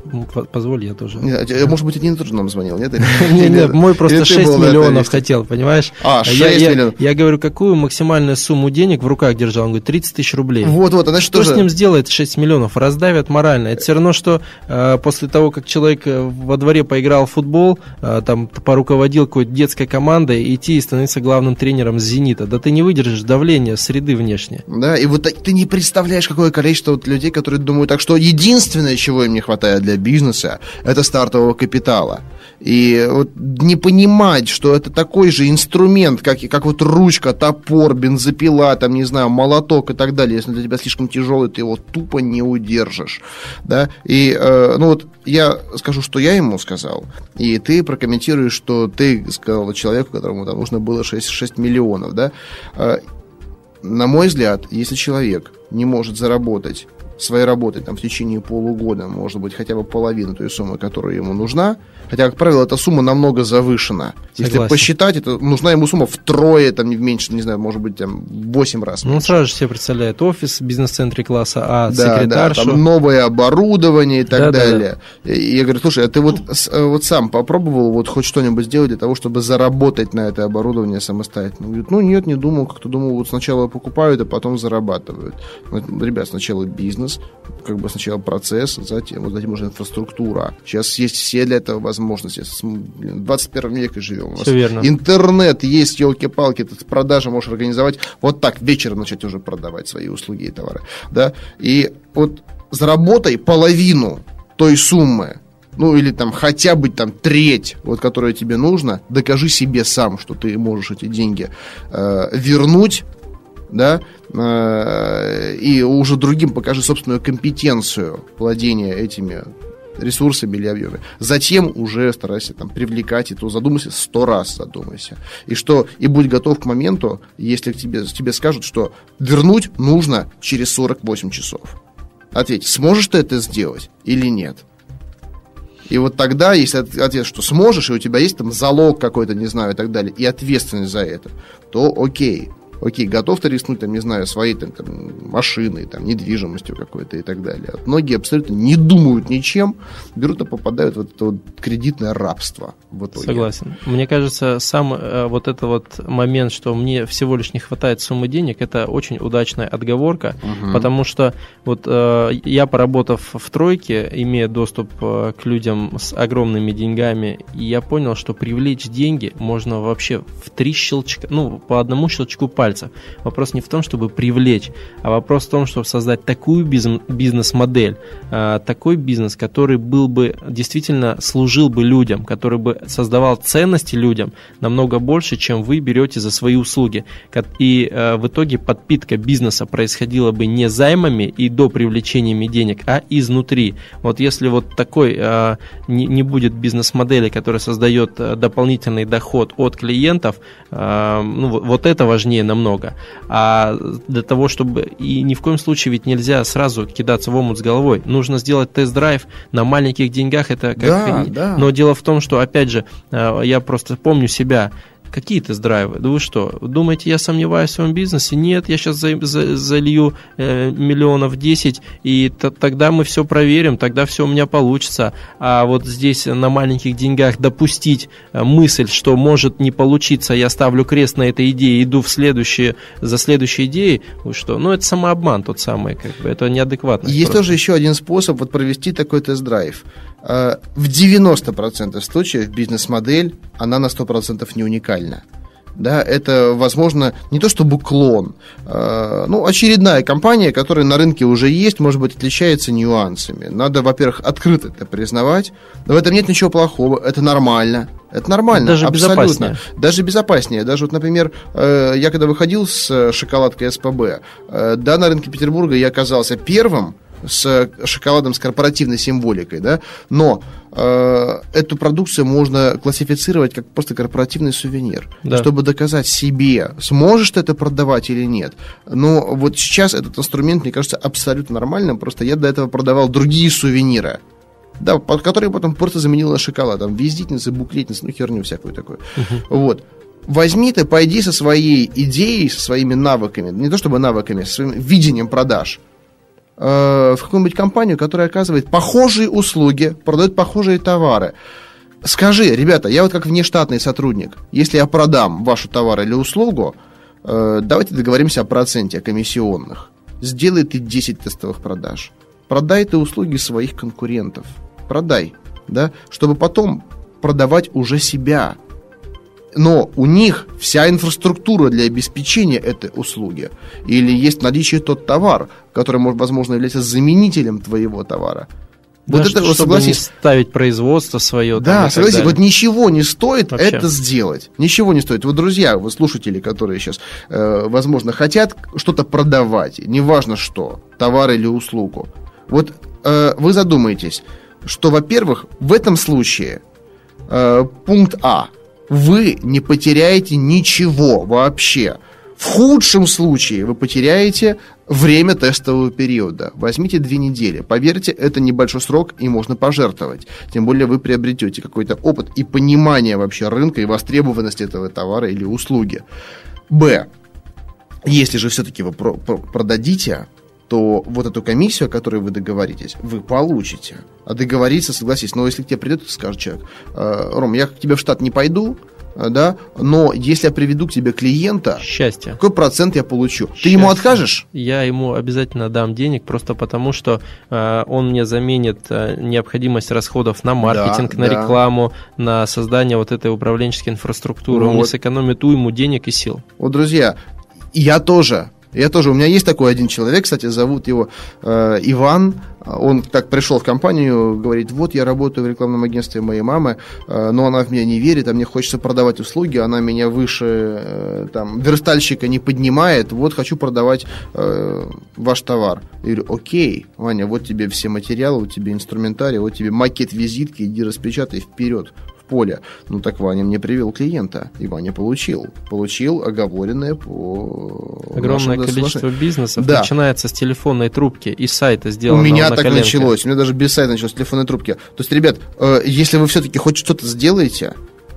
Speaker 2: позволь, я тоже.
Speaker 1: Нет, а может быть, один тоже нам звонил, нет?
Speaker 2: Нет, нет, мой просто 6 миллионов хотел, понимаешь? А, 6 миллионов. Я говорю, какую максимальную сумму денег в руках держал? Он говорит, 30 тысяч рублей.
Speaker 1: Вот, вот, она
Speaker 2: что с ним сделает 6 миллионов? Раздавят морально. Это все равно, что э, после того, как человек э, во дворе поиграл в футбол, э, там поруководил какой-то детской командой, идти и становиться главным тренером «Зенита». Да ты не выдержишь давления среды внешней.
Speaker 1: Да, и вот ты не представляешь, какое количество вот людей, которые думают так, что единственное, чего им не хватает для бизнеса, это стартового капитала. И вот не понимать, что это такой же инструмент, как, как вот ручка, топор, бензопила, там, не знаю, молоток и так далее. Если для тебя слишком тяжелый, ты его тупо не удержишь. Да? И, э, ну вот, я скажу, что я ему сказал, и ты прокомментируешь, что ты сказал человеку, которому там нужно было 6, 6 миллионов, да? На мой взгляд, если человек не может заработать своей работой там, в течение полугода, может быть, хотя бы половину той суммы, которая ему нужна. Хотя, как правило, эта сумма намного завышена. Согласен. Если посчитать, это нужна ему сумма втрое, там, не меньше, не знаю, может быть, там, 8 раз.
Speaker 2: Ну, сразу же себе представляет офис в бизнес-центре класса А,
Speaker 1: да, секретаршу. Да, там новое оборудование и так да, далее. Да, да. И я говорю, слушай, а ты вот, вот сам попробовал вот хоть что-нибудь сделать для того, чтобы заработать на это оборудование самостоятельно? Он говорит, ну, нет, не думал, как-то думал, вот сначала покупают, а потом зарабатывают. Ребят, сначала бизнес, бизнес, как бы сначала процесс, затем, вот затем уже инфраструктура. Сейчас есть все для этого возможности. В 21 веке живем.
Speaker 2: Все верно.
Speaker 1: Интернет есть, елки-палки, ты продажи можешь организовать. Вот так, вечером начать уже продавать свои услуги и товары. Да? И вот заработай половину той суммы, ну или там хотя бы там треть, вот которая тебе нужна, докажи себе сам, что ты можешь эти деньги э, вернуть, да, э, и уже другим покажи собственную компетенцию владения этими ресурсами или объемами. Затем уже старайся там привлекать, и то задумайся, сто раз задумайся. И что, и будь готов к моменту, если к тебе, тебе скажут, что вернуть нужно через 48 часов. Ответь, сможешь ты это сделать или нет? И вот тогда, если ответ, что сможешь, и у тебя есть там залог какой-то, не знаю, и так далее, и ответственность за это, то окей, окей, готов ты рискнуть, там, не знаю, своей там, там, машиной, там, недвижимостью какой-то и так далее. Многие абсолютно не думают ничем, берут и попадают в это вот кредитное рабство. В итоге.
Speaker 2: Согласен. Мне кажется, сам э, вот этот вот момент, что мне всего лишь не хватает суммы денег, это очень удачная отговорка, угу. потому что вот э, я, поработав в тройке, имея доступ э, к людям с огромными деньгами, я понял, что привлечь деньги можно вообще в три щелчка, ну, по одному щелчку пальца пальцев. Вопрос не в том, чтобы привлечь, а вопрос в том, чтобы создать такую бизнес-модель, а, такой бизнес, который был бы действительно служил бы людям, который бы создавал ценности людям намного больше, чем вы берете за свои услуги. И а, в итоге подпитка бизнеса происходила бы не займами и до привлечения денег, а изнутри. Вот если вот такой а, не будет бизнес-модели, которая создает дополнительный доход от клиентов, ну, вот это важнее, на действительно много. А для того, чтобы... И ни в коем случае ведь нельзя сразу кидаться в омут с головой. Нужно сделать тест-драйв на маленьких деньгах. Это как...
Speaker 1: Да, да.
Speaker 2: Но дело в том, что, опять же, э, я просто помню себя, Какие тест-драйвы? Да вы что, думаете, я сомневаюсь в своем бизнесе? Нет, я сейчас за, за, залью э, миллионов 10, и т- тогда мы все проверим, тогда все у меня получится. А вот здесь на маленьких деньгах допустить э, мысль, что может не получиться, я ставлю крест на этой идее, иду в следующие, за следующей идеей, вы что? Ну, это самообман тот самый, как бы, это неадекватно.
Speaker 1: Есть просто. тоже еще один способ вот провести такой тест-драйв. Э, в 90% случаев бизнес-модель, она на 100% не уникальна. Да, это, возможно, не то чтобы клон, э, ну, очередная компания, которая на рынке уже есть, может быть, отличается нюансами. Надо, во-первых, открыто это признавать, но в этом нет ничего плохого, это нормально. Это нормально,
Speaker 2: даже
Speaker 1: абсолютно.
Speaker 2: Безопаснее.
Speaker 1: Даже безопаснее. Даже вот, например, э, я когда выходил с шоколадкой СПБ, э, да, на рынке Петербурга я оказался первым, с шоколадом с корпоративной символикой, да, но э, эту продукцию можно классифицировать как просто корпоративный сувенир, да. чтобы доказать себе, сможешь ты это продавать или нет. Но вот сейчас этот инструмент, мне кажется, абсолютно нормальным, просто я до этого продавал другие сувениры, да, под которые потом просто заменил на шоколад, там, визитницы, буклетницы, ну, херню всякую такую. Угу. Вот возьми ты, пойди со своей идеей, со своими навыками, не то чтобы навыками, со своим видением продаж, Э, в какую-нибудь компанию, которая оказывает похожие услуги, продает похожие товары. Скажи, ребята, я вот как внештатный сотрудник, если я продам вашу товар или услугу, э, давайте договоримся о проценте, о комиссионных. Сделай ты 10 тестовых продаж. Продай ты услуги своих конкурентов. Продай, да, чтобы потом продавать уже себя, но у них вся инфраструктура для обеспечения этой услуги. Или есть наличие тот товар, который, может, возможно, является заменителем твоего товара.
Speaker 2: Да, вот это, чтобы согласись, не ставить производство свое.
Speaker 1: Да, согласись, вот ничего не стоит Вообще. это сделать. Ничего не стоит. Вот, друзья, вы слушатели, которые сейчас, э, возможно, хотят что-то продавать, неважно что, товар или услугу. Вот э, вы задумаетесь, что, во-первых, в этом случае э, пункт А – вы не потеряете ничего вообще. В худшем случае вы потеряете время тестового периода. Возьмите две недели. Поверьте, это небольшой срок и можно пожертвовать. Тем более вы приобретете какой-то опыт и понимание вообще рынка и востребованности этого товара или услуги. Б. Если же все-таки вы про- про- продадите, то вот эту комиссию, о которой вы договоритесь, вы получите. А договориться, согласись. Но если к тебе придет и скажет человек, «Э, Ром, я к тебе в штат не пойду, э, да, но если я приведу к тебе клиента,
Speaker 2: счастье.
Speaker 1: Какой процент я получу? Счастье. Ты ему откажешь?
Speaker 2: Я ему обязательно дам денег, просто потому что э, он мне заменит э, необходимость расходов на маркетинг, да, на да. рекламу, на создание вот этой управленческой инфраструктуры. Ну, он вот. мне сэкономит уйму денег и сил.
Speaker 1: Вот, друзья, я тоже я тоже, у меня есть такой один человек, кстати, зовут его э, Иван. Он так пришел в компанию, говорит, вот я работаю в рекламном агентстве моей мамы, э, но она в меня не верит, а мне хочется продавать услуги, она меня выше э, там верстальщика не поднимает, вот хочу продавать э, ваш товар. Я говорю, окей, Ваня, вот тебе все материалы, вот тебе инструментарий, вот тебе макет визитки, иди распечатай вперед, поле. Ну так Ваня мне привел клиента, и Ваня получил. Получил оговоренное по...
Speaker 2: Огромное количество бизнесов да. начинается с телефонной трубки и сайта сделано
Speaker 1: У меня на так коленке. началось, у меня даже без сайта началось, с телефонной трубки. То есть, ребят, э, если вы все-таки хоть что-то сделаете,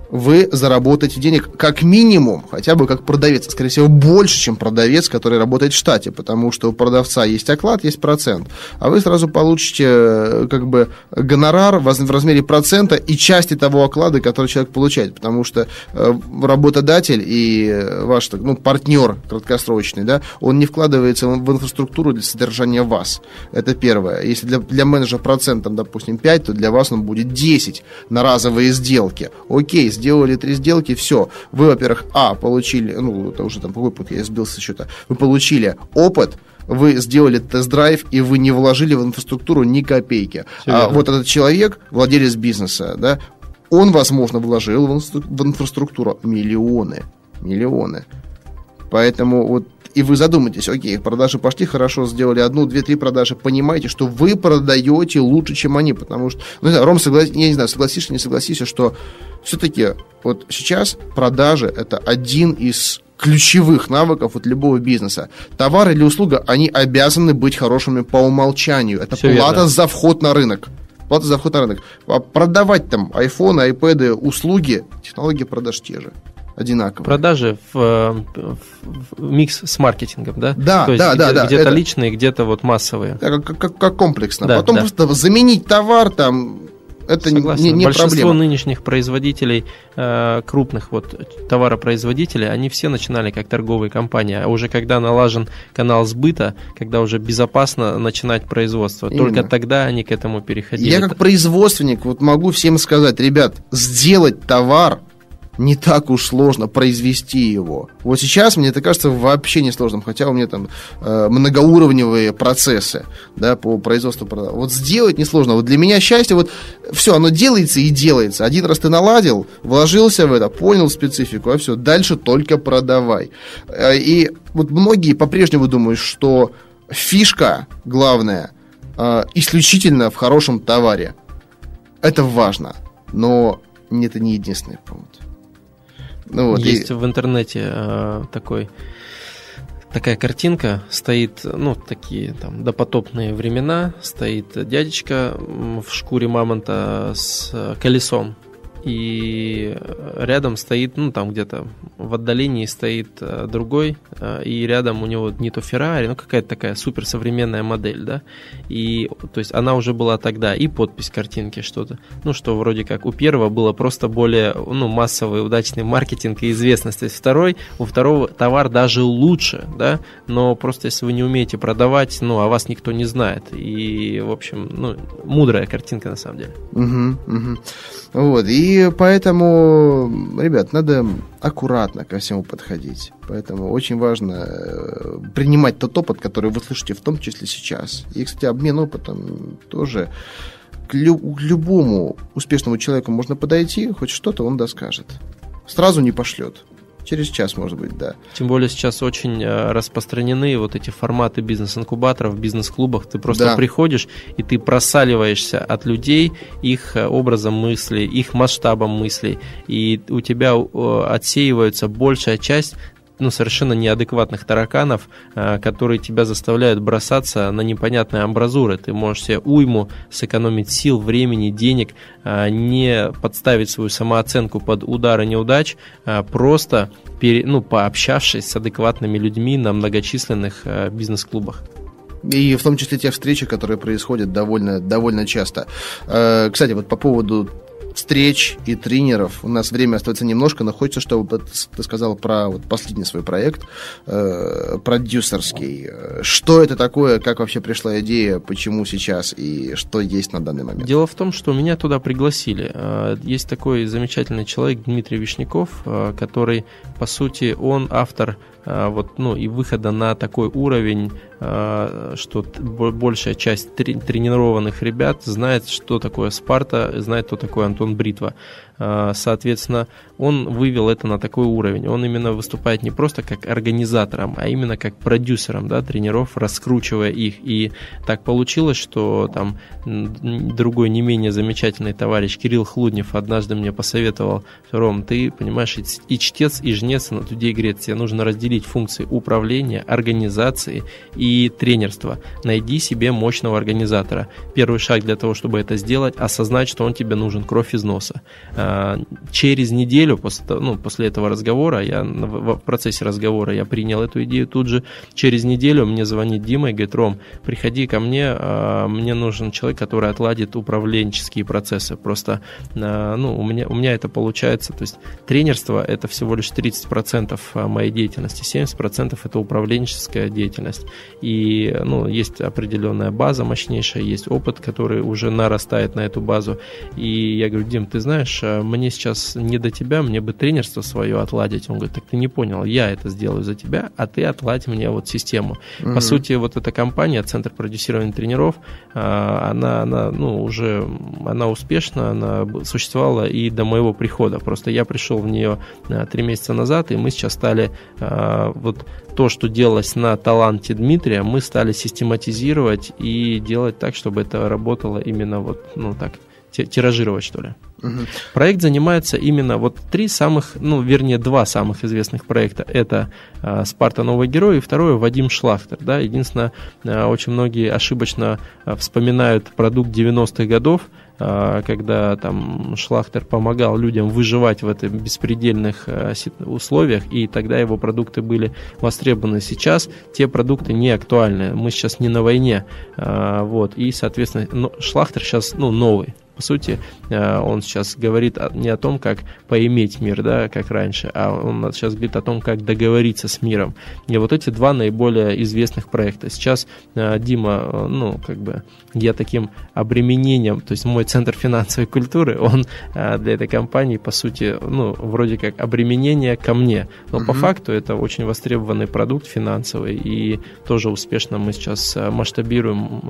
Speaker 1: вы заработаете денег как минимум, хотя бы как продавец, скорее всего, больше, чем продавец, который работает в штате, потому что у продавца есть оклад, есть процент, а вы сразу получите э, как бы гонорар в размере процента и части того оклада, который человек получает, потому что э, работодатель и ваш ну, партнер краткосрочный, да, он не вкладывается в инфраструктуру для содержания вас. Это первое. Если для, для менеджера процентом, допустим, 5, то для вас он будет 10 на разовые сделки. Окей, сделали три сделки, все. Вы, во-первых, а, получили, ну, это уже там какой путь, я сбился счета, вы получили опыт, вы сделали тест-драйв, и вы не вложили в инфраструктуру ни копейки. а вот этот человек, владелец бизнеса, да, он, возможно, вложил в инфраструктуру миллионы. Миллионы. Поэтому вот и вы задумаетесь, окей, продажи пошли, хорошо, сделали одну, две, три продажи, понимаете, что вы продаете лучше, чем они, потому что, ну, не знаю, Ром, соглас... я не знаю, согласишься, не согласишься, что все-таки вот сейчас продажи это один из ключевых навыков от любого бизнеса. Товар или услуга, они обязаны быть хорошими по умолчанию. Это Все плата верно. за вход на рынок. Плата за вход на рынок. А продавать там iPhone, iPad, услуги, технологии продаж те же одинаковые.
Speaker 2: Продажи в, в, в микс с маркетингом, да?
Speaker 1: Да,
Speaker 2: То есть
Speaker 1: да,
Speaker 2: где,
Speaker 1: да, да.
Speaker 2: Где-то это... личные, где-то вот массовые.
Speaker 1: Как, как, как комплексно. Да, Потом да. просто заменить товар там это Согласен. не, не
Speaker 2: Большинство
Speaker 1: проблема.
Speaker 2: нынешних производителей, э, крупных вот товаропроизводителей, они все начинали как торговые компании, а уже когда налажен канал сбыта, когда уже безопасно начинать производство, Именно. только тогда они к этому переходили.
Speaker 1: Я как производственник вот могу всем сказать, ребят, сделать товар не так уж сложно произвести его. Вот сейчас мне это кажется вообще не сложным, хотя у меня там э, многоуровневые процессы да, по производству продуктов. Вот сделать несложно. Вот для меня счастье, вот все, оно делается и делается. Один раз ты наладил, вложился в это, понял специфику, а все, дальше только продавай. Э, и вот многие по-прежнему думают, что фишка главная э, исключительно в хорошем товаре. Это важно, но это не единственный пункт.
Speaker 2: Ну, вот, Есть и... в интернете э, такой такая картинка, стоит, ну, такие там допотопные времена, стоит дядечка в шкуре мамонта с колесом и рядом стоит, ну, там где-то в отдалении стоит э, другой, э, и рядом у него не то Феррари, ну, какая-то такая суперсовременная модель, да, и, то есть, она уже была тогда, и подпись картинки что-то, ну, что вроде как у первого было просто более, ну, массовый, удачный маркетинг и известность, то есть, второй, у второго товар даже лучше, да, но просто если вы не умеете продавать, ну, а вас никто не знает, и, в общем, ну, мудрая картинка на самом деле.
Speaker 1: Угу, угу. Вот, и поэтому, ребят, надо аккуратно ко всему подходить. Поэтому очень важно э, принимать тот опыт, который вы слышите, в том числе сейчас. И, кстати, обмен опытом тоже к, лю- к любому успешному человеку можно подойти, хоть что-то он доскажет. Сразу не пошлет. Через час, может быть, да.
Speaker 2: Тем более сейчас очень э, распространены вот эти форматы бизнес-инкубаторов, в бизнес-клубах. Ты просто да. приходишь, и ты просаливаешься от людей, их э, образом мысли, их масштабом мыслей. И у тебя э, отсеивается большая часть ну, совершенно неадекватных тараканов, э, которые тебя заставляют бросаться на непонятные амбразуры. Ты можешь себе уйму сэкономить сил, времени, денег, э, не подставить свою самооценку под удары неудач, э, просто ну, пообщавшись с адекватными людьми на многочисленных бизнес-клубах.
Speaker 1: И в том числе те встречи, которые происходят довольно, довольно часто. Кстати, вот по поводу встреч и тренеров. У нас время остается немножко, но хочется, чтобы ты сказал про вот последний свой проект, э, продюсерский. Что это такое, как вообще пришла идея, почему сейчас и что есть на данный момент?
Speaker 2: Дело в том, что меня туда пригласили. Э, есть такой замечательный человек Дмитрий Вишняков, э, который, по сути, он автор вот, ну, и выхода на такой уровень Э, что большая часть тренированных ребят знает, что такое Спарта, знает, кто такой Антон Бритва. Э, соответственно, он вывел это на такой уровень. Он именно выступает не просто как организатором, а именно как продюсером да, тренеров, раскручивая их. И так получилось, что там другой не менее замечательный товарищ Кирилл Хлуднев однажды мне посоветовал, Ром, ты понимаешь, и чтец, и жнец на людей греет. Тебе нужно разделить функции управления, организации и тренерство. Найди себе мощного организатора. Первый шаг для того, чтобы это сделать, осознать, что он тебе нужен, кровь из носа. А, через неделю после, ну, после этого разговора, я в процессе разговора я принял эту идею тут же. Через неделю мне звонит Дима и говорит, Ром, приходи ко мне, а, мне нужен человек, который отладит управленческие процессы. Просто а, ну, у, меня, у меня это получается, то есть тренерство это всего лишь 30% моей деятельности, 70% это управленческая деятельность и ну, есть определенная база мощнейшая, есть опыт, который уже нарастает на эту базу. И я говорю, Дим, ты знаешь, мне сейчас не до тебя, мне бы тренерство свое отладить. Он говорит, так ты не понял, я это сделаю за тебя, а ты отладь мне вот систему. Угу. По сути, вот эта компания, Центр продюсирования тренеров, а, она, она ну, уже она успешна, она существовала и до моего прихода. Просто я пришел в нее а, три месяца назад, и мы сейчас стали вот то, что делалось на таланте Дмитрия, мы стали систематизировать и делать так, чтобы это работало именно вот, ну так, тиражировать, что ли. Угу. Проект занимается именно вот три самых, ну, вернее, два самых известных проекта. Это э, «Спарта. Новый герой» и второе «Вадим Шлахтер». Да? Единственное, э, очень многие ошибочно э, вспоминают продукт 90-х годов, когда там Шлахтер помогал людям выживать в этих беспредельных условиях, и тогда его продукты были востребованы. Сейчас те продукты не актуальны. Мы сейчас не на войне. Вот, и, соответственно, Шлахтер сейчас ну, новый. По сути, э, он сейчас говорит не о том, как поиметь мир, да, как раньше, а он сейчас говорит о том, как договориться с миром. И вот эти два наиболее известных проекта. Сейчас э, Дима, э, ну, как бы, я таким обременением, то есть мой центр финансовой культуры, он для этой компании, по сути, ну, вроде как обременение ко мне. Но угу. по факту это очень востребованный продукт финансовый, и тоже успешно мы сейчас масштабируем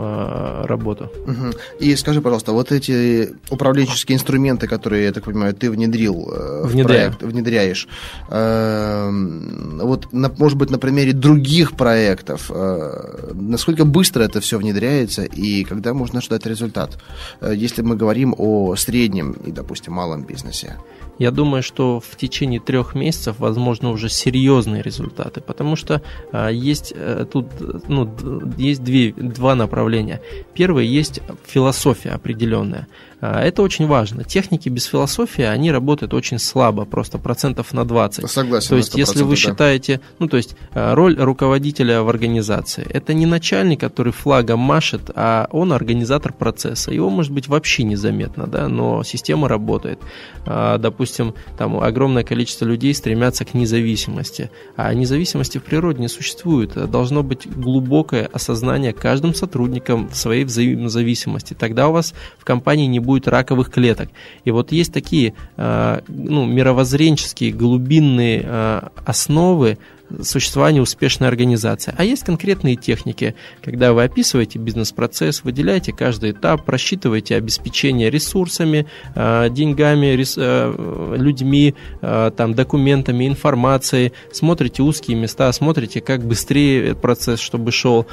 Speaker 2: работу.
Speaker 1: Угу. И скажи, пожалуйста, вот эти управленческие инструменты, которые, я так понимаю, ты внедрил э, в проект, внедряешь. Эм, вот, может быть, на примере других проектов, э, насколько быстро это все внедряется и когда можно ждать результат, э, если мы говорим о среднем и, допустим, малом бизнесе?
Speaker 2: Я думаю, что в течение трех месяцев возможно уже серьезные результаты, потому что а, есть а, тут ну, есть две, два направления. Первое есть философия определенная. А, это очень важно. Техники без философии, они работают очень слабо, просто процентов на 20.
Speaker 1: Согласен.
Speaker 2: То есть, если вы да. считаете, ну, то есть, а, роль руководителя в организации, это не начальник, который флагом машет, а он организатор процесса. Его, может быть, вообще незаметно, да, но система работает. А, допустим, там огромное количество людей стремятся к независимости, а независимости в природе не существует. Должно быть глубокое осознание каждым сотрудником своей взаимозависимости. Тогда у вас в компании не будет раковых клеток. И вот есть такие э, ну, мировоззренческие глубинные э, основы, существования успешной организации. А есть конкретные техники, когда вы описываете бизнес-процесс, выделяете каждый этап, просчитываете обеспечение ресурсами, э, деньгами, э, людьми, э, там, документами, информацией, смотрите узкие места, смотрите, как быстрее процесс, чтобы шел,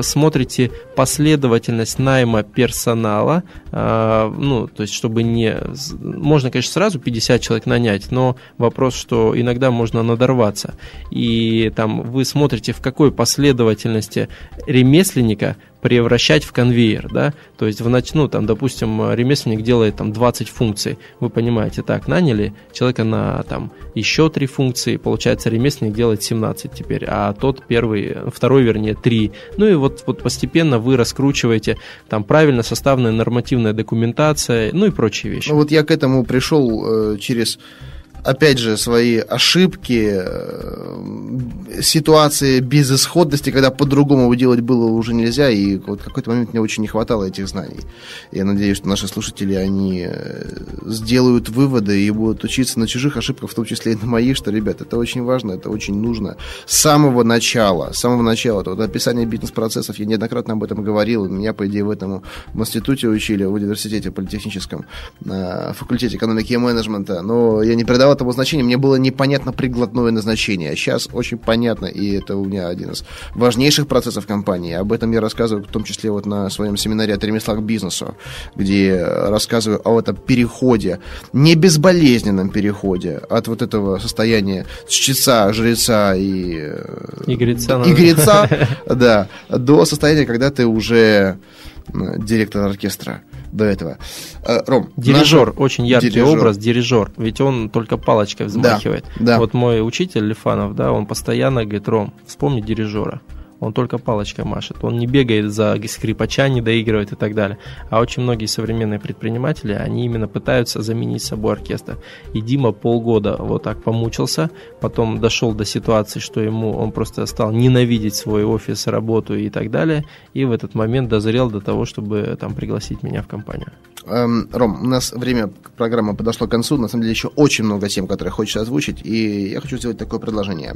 Speaker 2: смотрите последовательность найма персонала, ну, то есть, чтобы не... Можно, конечно, сразу 50 человек нанять, но вопрос, что иногда можно надорваться. И и там вы смотрите, в какой последовательности ремесленника превращать в конвейер, да, то есть в нач... ну, там, допустим, ремесленник делает там 20 функций, вы понимаете, так, наняли человека на там еще три функции, получается, ремесленник делает 17 теперь, а тот первый, второй, вернее, 3, ну и вот, вот постепенно вы раскручиваете там правильно составленная нормативная документация, ну и прочие вещи.
Speaker 1: Ну вот я к этому пришел э, через опять же, свои ошибки, э, ситуации безысходности, когда по-другому делать было уже нельзя, и вот в какой-то момент мне очень не хватало этих знаний. Я надеюсь, что наши слушатели, они э, сделают выводы и будут учиться на чужих ошибках, в том числе и на моих, что, ребят, это очень важно, это очень нужно. С самого начала, с самого начала, вот описание бизнес-процессов, я неоднократно об этом говорил, меня, по идее, в этом в институте учили, в университете политехническом, на факультете экономики и менеджмента, но я не придавал этому значения, мне было непонятно прикладное назначение. А сейчас очень понятно, и это у меня один из важнейших процессов компании. Об этом я рассказываю, в том числе вот на своем семинаре от ремесла к бизнесу, где рассказываю о этом переходе, не безболезненном переходе от вот этого состояния чтеца, жреца и...
Speaker 2: Э, и греца.
Speaker 1: И греца, да, до состояния, когда ты уже директор оркестра до этого.
Speaker 2: Э, Ром, дирижер, наш... очень яркий дирижер. образ, дирижер, ведь он только палочкой взмахивает. Да, да. Вот мой учитель Лифанов, да, он постоянно говорит, Ром, вспомни дирижера он только палочкой машет. Он не бегает за скрипача, не доигрывает и так далее. А очень многие современные предприниматели, они именно пытаются заменить собой оркестр. И Дима полгода вот так помучился, потом дошел до ситуации, что ему он просто стал ненавидеть свой офис, работу и так далее. И в этот момент дозрел до того, чтобы там пригласить меня в компанию.
Speaker 1: Эм, Ром, у нас время программы подошло к концу. На самом деле еще очень много тем, которые хочется озвучить. И я хочу сделать такое предложение.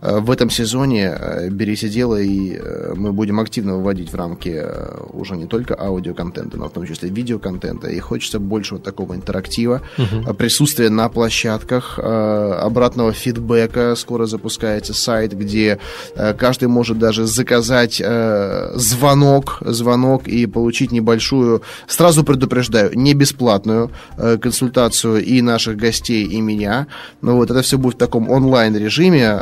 Speaker 1: Э, в этом сезоне э, «Берись и делай» и э, мы будем активно выводить в рамки э, уже не только аудиоконтента, но в том числе видеоконтента. И хочется больше вот такого интерактива, угу. присутствия на площадках, обратного фидбэка. Скоро запускается сайт, где каждый может даже заказать звонок, звонок и получить небольшую, сразу предупреждаю, не бесплатную консультацию и наших гостей, и меня. Но вот это все будет в таком онлайн режиме.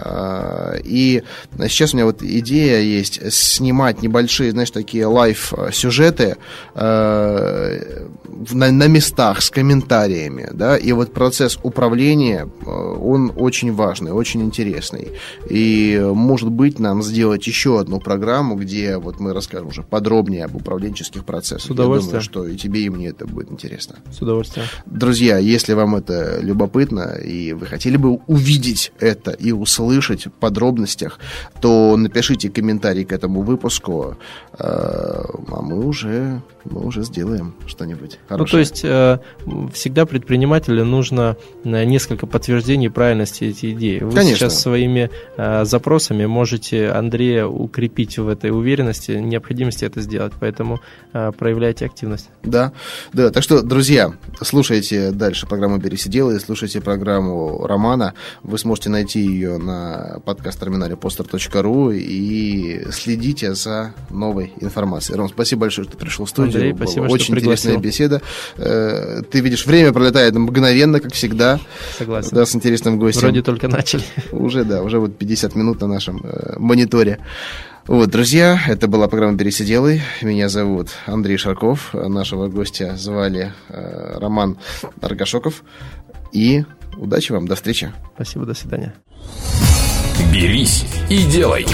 Speaker 1: И сейчас у меня вот идея есть снимать небольшие, знаешь, такие лайв-сюжеты э, на, на местах с комментариями, да, и вот процесс управления, э, он очень важный, очень интересный. И, может быть, нам сделать еще одну программу, где вот мы расскажем уже подробнее об управленческих процессах.
Speaker 2: С удовольствием.
Speaker 1: Я думаю, что и тебе, и мне это будет интересно.
Speaker 2: С удовольствием.
Speaker 1: Друзья, если вам это любопытно, и вы хотели бы увидеть это и услышать в подробностях, то напишите комментарий к этому выпуску, э, а мы уже, мы уже сделаем что-нибудь хорошее.
Speaker 2: Ну, то есть э, всегда предпринимателю нужно э, несколько подтверждений правильности этой идеи. Вы
Speaker 1: Конечно.
Speaker 2: сейчас своими запросами можете Андрея укрепить в этой уверенности, необходимости это сделать, поэтому проявляйте активность.
Speaker 1: Да, да, так что, друзья, слушайте дальше программу «Пересидела» и слушайте программу Романа. Вы сможете найти ее на подкаст-терминале poster.ru и следите за новой информацией. Ром, спасибо большое, что пришел в студию.
Speaker 2: Андрей, спасибо,
Speaker 1: Была очень интересная
Speaker 2: пригласил.
Speaker 1: беседа. Э, ты видишь, время пролетает мгновенно, как всегда.
Speaker 2: Согласен.
Speaker 1: Да, с интересным гостем.
Speaker 2: Вроде только начали.
Speaker 1: Уже, да, уже вот 50 минут на нашем э, мониторе. Вот, друзья, это была программа «Пересиделый». Меня зовут Андрей Шарков. Нашего гостя звали э, Роман Аргашоков. И удачи вам, до встречи.
Speaker 2: Спасибо, до свидания.
Speaker 3: Берись и делай.